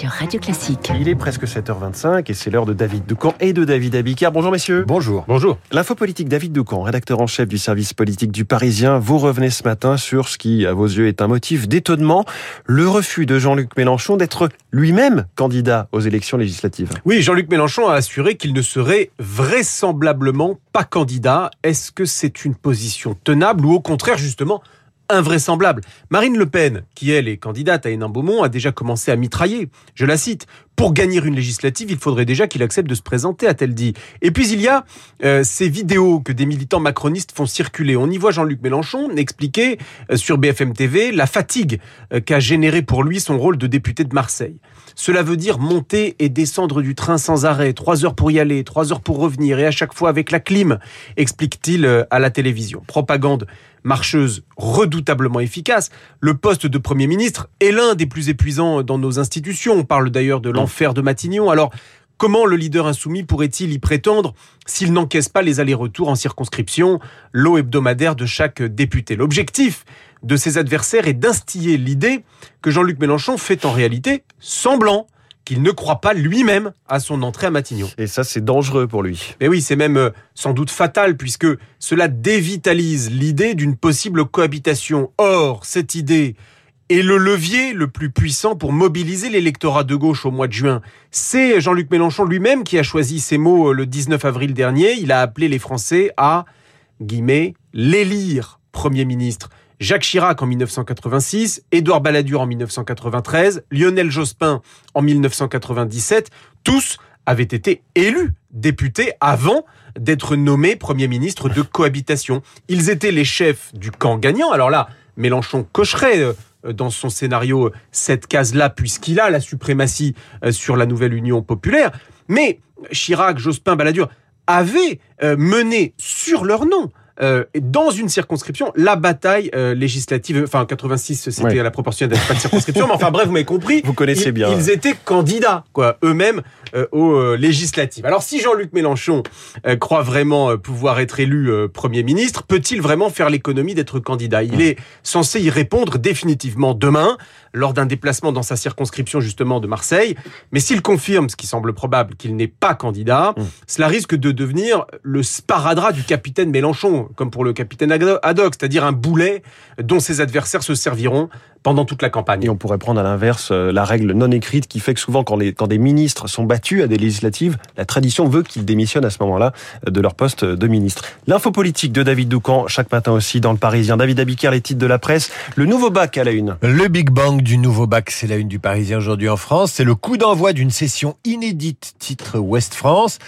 sur Radio Classique. Il est presque 7h25 et c'est l'heure de David Doucan et de David Abicard. Bonjour messieurs. Bonjour. Bonjour. L'info politique David Doucan, rédacteur en chef du service politique du Parisien. Vous revenez ce matin sur ce qui, à vos yeux, est un motif d'étonnement. Le refus de Jean-Luc Mélenchon d'être lui-même candidat aux élections législatives. Oui, Jean-Luc Mélenchon a assuré qu'il ne serait vraisemblablement pas candidat. Est-ce que c'est une position tenable ou au contraire, justement, invraisemblable. Marine Le Pen, qui elle est candidate à Hénin-Beaumont, a déjà commencé à mitrailler. Je la cite. Pour gagner une législative, il faudrait déjà qu'il accepte de se présenter, a-t-elle dit. Et puis il y a euh, ces vidéos que des militants macronistes font circuler. On y voit Jean-Luc Mélenchon expliquer euh, sur BFM TV la fatigue euh, qu'a généré pour lui son rôle de député de Marseille. Cela veut dire monter et descendre du train sans arrêt, trois heures pour y aller, trois heures pour revenir, et à chaque fois avec la clim, explique-t-il à la télévision. Propagande marcheuse redoutablement efficace. Le poste de Premier ministre est l'un des plus épuisants dans nos institutions. On parle d'ailleurs de l'enfer de Matignon. Alors, Comment le leader insoumis pourrait-il y prétendre s'il n'encaisse pas les allers-retours en circonscription, l'eau hebdomadaire de chaque député? L'objectif de ses adversaires est d'instiller l'idée que Jean-Luc Mélenchon fait en réalité semblant qu'il ne croit pas lui-même à son entrée à Matignon. Et ça, c'est dangereux pour lui. Mais oui, c'est même euh, sans doute fatal puisque cela dévitalise l'idée d'une possible cohabitation. Or, cette idée est le levier le plus puissant pour mobiliser l'électorat de gauche au mois de juin. C'est Jean-Luc Mélenchon lui-même qui a choisi ces mots euh, le 19 avril dernier. Il a appelé les Français à, guillemets, l'élire Premier ministre. Jacques Chirac en 1986, Édouard Balladur en 1993, Lionel Jospin en 1997, tous avaient été élus députés avant d'être nommés Premier ministre de cohabitation. Ils étaient les chefs du camp gagnant. Alors là, Mélenchon cocherait euh, dans son scénario cette case-là, puisqu'il a la suprématie euh, sur la nouvelle Union populaire. Mais Chirac, Jospin, Balladur avaient euh, mené sur leur nom euh, dans une circonscription la bataille euh, législative. Enfin, 86, c'était à la proportionnelle pas de circonscription, mais enfin bref, vous m'avez compris. Vous connaissez bien. Ils étaient candidats, quoi, eux-mêmes euh, aux législatives. Alors, si Jean-Luc Mélenchon croit vraiment pouvoir être élu Premier ministre, peut-il vraiment faire l'économie d'être candidat? Il est censé y répondre définitivement demain, lors d'un déplacement dans sa circonscription justement de Marseille. Mais s'il confirme, ce qui semble probable, qu'il n'est pas candidat, cela risque de devenir le sparadrap du capitaine Mélenchon comme pour le capitaine Haddock, c'est-à-dire un boulet dont ses adversaires se serviront pendant toute la campagne. Et on pourrait prendre à l'inverse euh, la règle non écrite qui fait que souvent quand, les, quand des ministres sont battus à des législatives, la tradition veut qu'ils démissionnent à ce moment-là euh, de leur poste de ministre. L'info politique de David Doucan, chaque matin aussi dans le Parisien. David Abiker, les titres de la presse. Le nouveau bac à la une. Le Big Bang du nouveau bac, c'est la une du Parisien aujourd'hui en France. C'est le coup d'envoi d'une session inédite, titre Ouest France.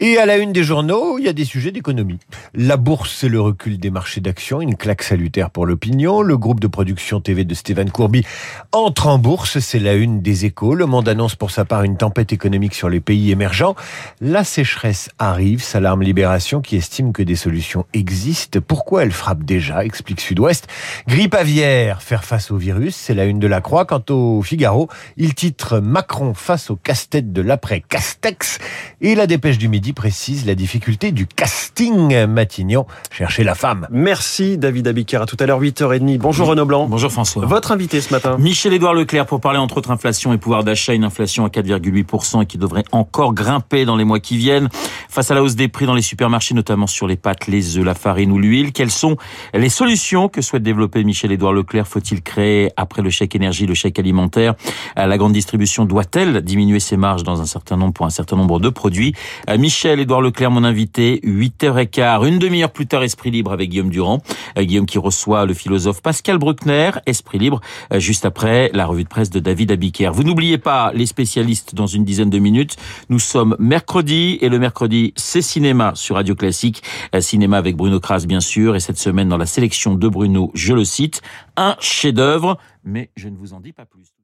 Et à la une des journaux, il y a des sujets d'économie. La bourse, c'est le recul des marchés d'actions, une claque salutaire pour l'opinion. Le groupe de production TV de Stéphane Courby entre en bourse, c'est la une des échos. Le monde annonce pour sa part une tempête économique sur les pays émergents. La sécheresse arrive, s'alarme Libération qui estime que des solutions existent. Pourquoi elle frappe déjà, explique Sud-Ouest. Grippe aviaire, faire face au virus, c'est la une de la Croix. Quant au Figaro, il titre Macron face au casse-tête de l'après-Castex. Et la dépêche du midi précise la difficulté du casting Matignon. Chercher la femme. Merci David Abicard. À tout à l'heure 8h30. Bonjour Renaud Blanc. Bonjour François. Votre invité ce matin. Michel-Édouard Leclerc pour parler entre autres inflation et pouvoir d'achat. Une inflation à 4,8% et qui devrait encore grimper dans les mois qui viennent. Face à la hausse des prix dans les supermarchés, notamment sur les pâtes, les œufs, la farine ou l'huile, quelles sont les solutions que souhaite développer Michel-Édouard Leclerc? Faut-il créer, après le chèque énergie, le chèque alimentaire? La grande distribution doit-elle diminuer ses marges dans un certain nombre pour un certain nombre de produits? Michel-Édouard Leclerc, mon invité, 8h15, une demi-heure plus tard, Esprit Libre avec Guillaume Durand. Euh, Guillaume qui reçoit le philosophe Pascal Bruckner, Esprit Libre, euh, juste après la revue de presse de David Abiker. Vous n'oubliez pas les spécialistes dans une dizaine de minutes. Nous sommes mercredi et le mercredi, c'est cinéma sur Radio Classique. Euh, cinéma avec Bruno Kras, bien sûr. Et cette semaine, dans la sélection de Bruno, je le cite, un chef-d'œuvre. Mais je ne vous en dis pas plus.